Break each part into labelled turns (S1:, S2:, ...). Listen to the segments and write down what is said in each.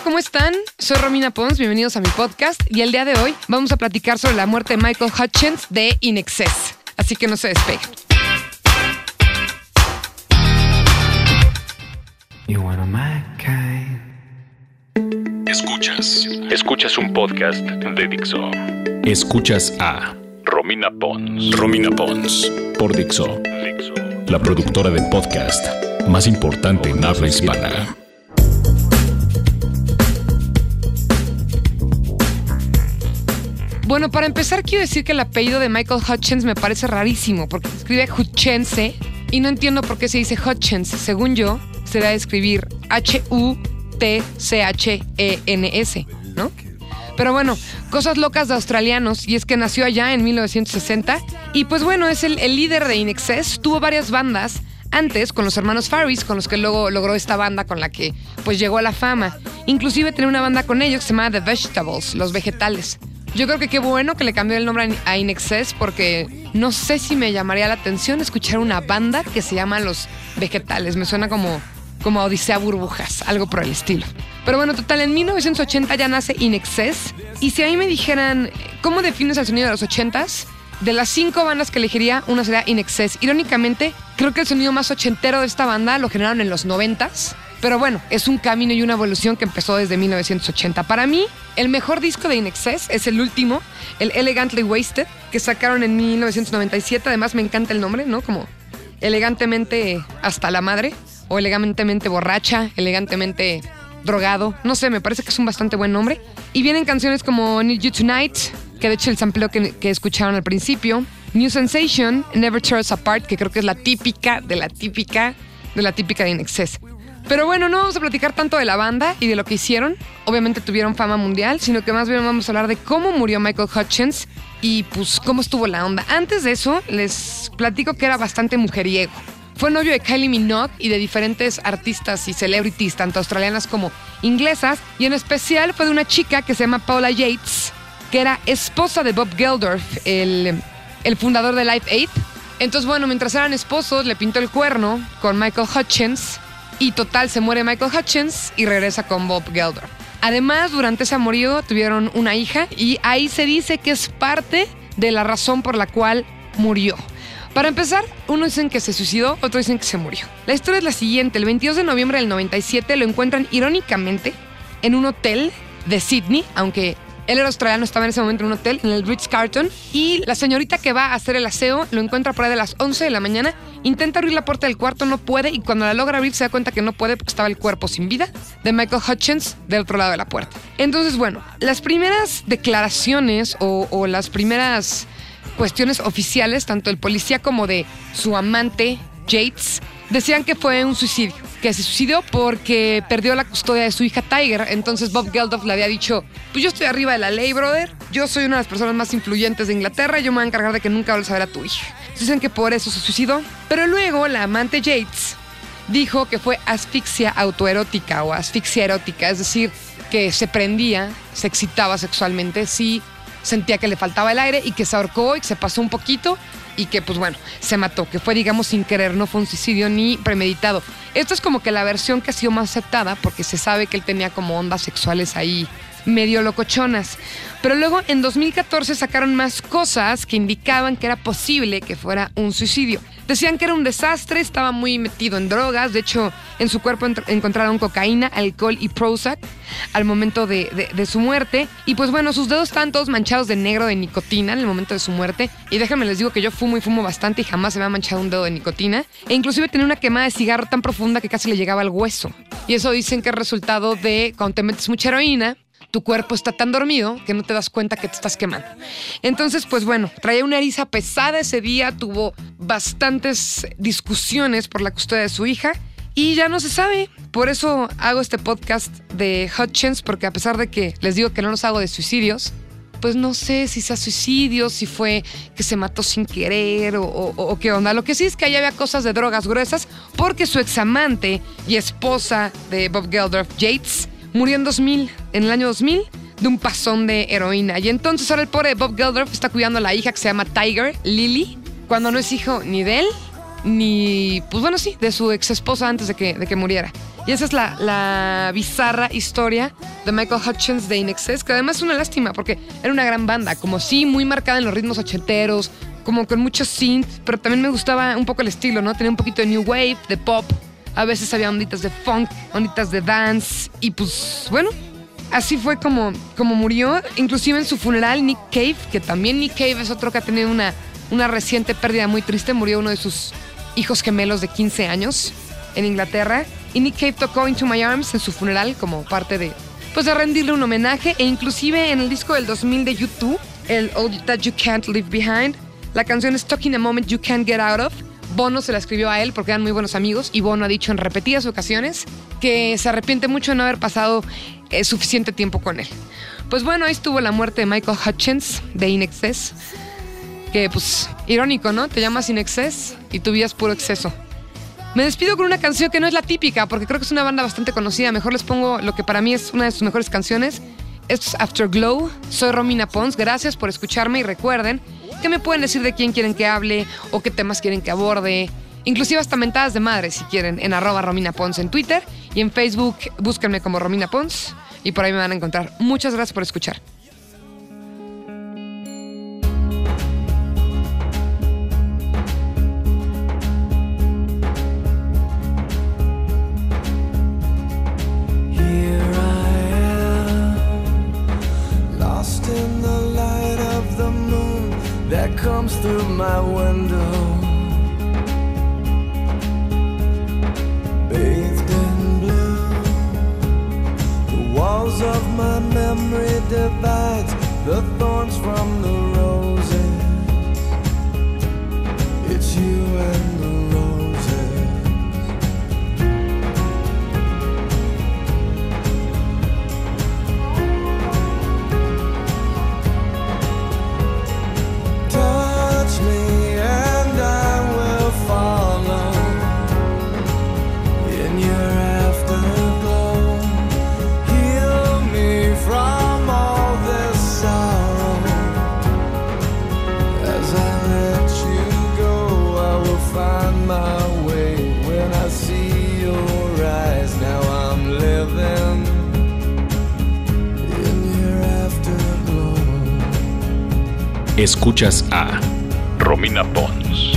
S1: Hola, ¿cómo están? Soy Romina Pons, bienvenidos a mi podcast y el día de hoy vamos a platicar sobre la muerte de Michael Hutchins de In Excess. Así que no se despeguen.
S2: Escuchas. Escuchas un podcast de Dixo. Escuchas a Romina Pons. Romina Pons. Por Dixo. Dixo. La productora de podcast más importante en habla hispana.
S1: Bueno, para empezar quiero decir que el apellido de Michael Hutchins me parece rarísimo porque se escribe Hutchense y no entiendo por qué se dice Hutchins. Según yo, se debe escribir H-U-T-C-H-E-N-S, ¿no? Pero bueno, cosas locas de australianos y es que nació allá en 1960 y pues bueno, es el, líder de Inexcess, tuvo varias bandas antes con los hermanos Faris, con los que luego logró esta banda con la que pues llegó a la fama. Inclusive tenía una banda con ellos que se llamaba The Vegetables, los vegetales. Yo creo que qué bueno que le cambió el nombre a Inexcess porque no sé si me llamaría la atención escuchar una banda que se llama Los Vegetales. Me suena como, como Odisea Burbujas, algo por el estilo. Pero bueno, total, en 1980 ya nace Inexcess. Y si a mí me dijeran, ¿cómo defines el sonido de los 80s? De las cinco bandas que elegiría, una sería Inexcess. Irónicamente, creo que el sonido más ochentero de esta banda lo generaron en los 90s. Pero bueno, es un camino y una evolución que empezó desde 1980. Para mí, el mejor disco de Inexcess es el último, el Elegantly Wasted, que sacaron en 1997. Además, me encanta el nombre, ¿no? Como elegantemente hasta la madre, o elegantemente borracha, elegantemente drogado. No sé, me parece que es un bastante buen nombre. Y vienen canciones como Need You Tonight, que de hecho el sampleo que, escucharon al principio. New Sensation, Never Tear Us Apart, que creo que es la típica de la típica de la típica de Inexcess. Pero bueno, no vamos a platicar tanto de la banda y de lo que hicieron. Obviamente tuvieron fama mundial, sino que más bien vamos a hablar de cómo murió Michael Hutchins y pues cómo estuvo la onda. Antes de eso, les platico que era bastante mujeriego. Fue novio de Kylie Minogue y de diferentes artistas y celebrities, tanto australianas como inglesas, y en especial fue de una chica que se llama Paula Yates, que era esposa de Bob Geldof, el, fundador de Life Aid. Entonces, bueno, mientras eran esposos, le pintó el cuerno con Michael Hutchins y total se muere Michael Hutchins y regresa con Bob Geldof. Además, durante ese amorío tuvieron una hija y ahí se dice que es parte de la razón por la cual murió. Para empezar, uno dicen que se suicidó, otros dicen que se murió. La historia es la siguiente, el 22 de noviembre del 97 lo encuentran irónicamente en un hotel de Sydney, aunque él era australiano, estaba en ese momento en un hotel, en el Ritz Carlton, y la señorita que va a hacer el aseo lo encuentra por ahí de las 11 de la mañana, intenta abrir la puerta del cuarto, no puede, y cuando la logra abrir se da cuenta que no puede porque estaba el cuerpo sin vida de Michael Hutchins del otro lado de la puerta. Entonces, bueno, las primeras declaraciones o, o las primeras cuestiones oficiales, tanto el policía como de su amante, Yates, decían que fue un suicidio, que se suicidó porque perdió la custodia de su hija Tiger. Entonces Bob Geldof le había dicho, pues yo estoy arriba de la ley, brother. Yo soy una de las personas más influyentes de Inglaterra y yo me voy a encargar de que nunca vuelvas a ver a tu hija. Dicen que por eso se suicidó. Pero luego la amante Yates dijo que fue asfixia autoerótica o asfixia erótica, es decir, que se prendía, se excitaba sexualmente, sí sentía que le faltaba el aire y que se ahorcó y que se pasó un poquito y que pues bueno, se mató, que fue digamos sin querer, no fue un suicidio ni premeditado. Esto es como que la versión que ha sido más aceptada porque se sabe que él tenía como ondas sexuales ahí medio locochonas. Pero luego en 2014 sacaron más cosas que indicaban que era posible que fuera un suicidio. Decían que era un desastre, estaba muy metido en drogas, de hecho en su cuerpo encontraron cocaína, alcohol y Prozac al momento de, de, su muerte. Y pues bueno, sus dedos están todos manchados de negro de nicotina en el momento de su muerte. Y déjenme les digo que yo fumo y fumo bastante y jamás se me ha manchado un dedo de nicotina. E inclusive tenía una quemada de cigarro tan profunda que casi le llegaba al hueso. Y eso dicen que es resultado de cuando te metes mucha heroína, tu cuerpo está tan dormido que no te das cuenta que te estás quemando. Entonces, pues bueno, traía una eriza pesada ese día, tuvo bastantes discusiones por la custodia de su hija y ya no se sabe. Por eso hago este podcast de Hutchins, porque a pesar de que les digo que no los hago de suicidios, pues no sé si sea suicidio, si fue que se mató sin querer o, o, o, qué onda. Lo que sí es que ahí había cosas de drogas gruesas porque su examante y esposa de Bob Geldof, Yates, murió en 2000, en el año 2000, de un pasón de heroína. Y entonces ahora el pobre Bob Geldof está cuidando a la hija que se llama Tiger, Lily, cuando no es hijo ni de él ni, pues bueno, sí, de su ex esposa antes de que, de que muriera. Y esa es la, la bizarra historia de Michael Hutchins de Inexcess, que además es una lástima porque era una gran banda, como sí, muy marcada en los ritmos ochenteros, como con mucho synth, pero también me gustaba un poco el estilo, ¿no? Tenía un poquito de new wave, de pop, a veces había onditas de funk, onditas de dance, y pues bueno, así fue como, como murió. Inclusive en su funeral, Nick Cave, que también Nick Cave es otro que ha tenido una, una reciente pérdida muy triste, murió uno de sus hijos gemelos de 15 años en Inglaterra. Y Nick Cave tocó Into My Arms en su funeral como parte de, pues de rendirle un homenaje. E inclusive en el disco del 2000 de YouTube, el All That You Can't Leave Behind, la canción es Talking a Moment You Can't Get Out of. Bono se la escribió a él porque eran muy buenos amigos y Bono ha dicho en repetidas ocasiones que se arrepiente mucho de no haber pasado eh, suficiente tiempo con él. Pues bueno, ahí estuvo la muerte de Michael Hutchins de Inexcess. Que pues irónico, ¿no? Te llamas Inexcess y tu vida es puro exceso. Me despido con una canción que no es la típica porque creo que es una banda bastante conocida. Mejor les pongo lo que para mí es una de sus mejores canciones. Esto es Afterglow. Soy Romina Pons. Gracias por escucharme y recuerden que me pueden decir de quién quieren que hable o qué temas quieren que aborde. Inclusive hasta mentadas de madre si quieren en arroba Romina en Twitter y en Facebook búsquenme como Romina Pons y por ahí me van a encontrar. Muchas gracias por escuchar.
S3: Through my window. Bathed in blue, the walls of my memory divides the thorns from the roses. It's you and the roses.
S2: Escuchas a Romina Pons.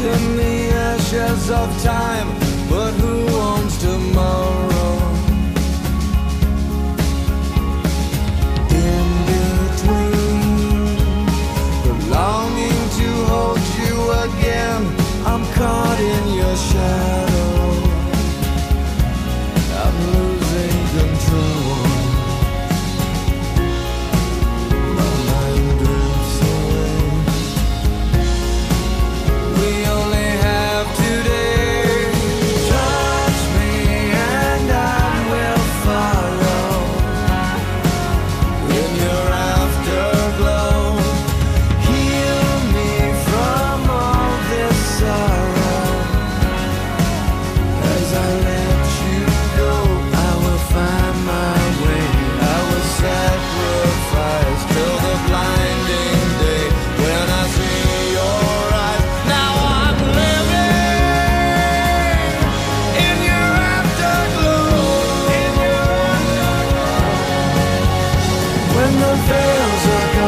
S3: In the ashes of time, but who owns tomorrow? when the veils are gone.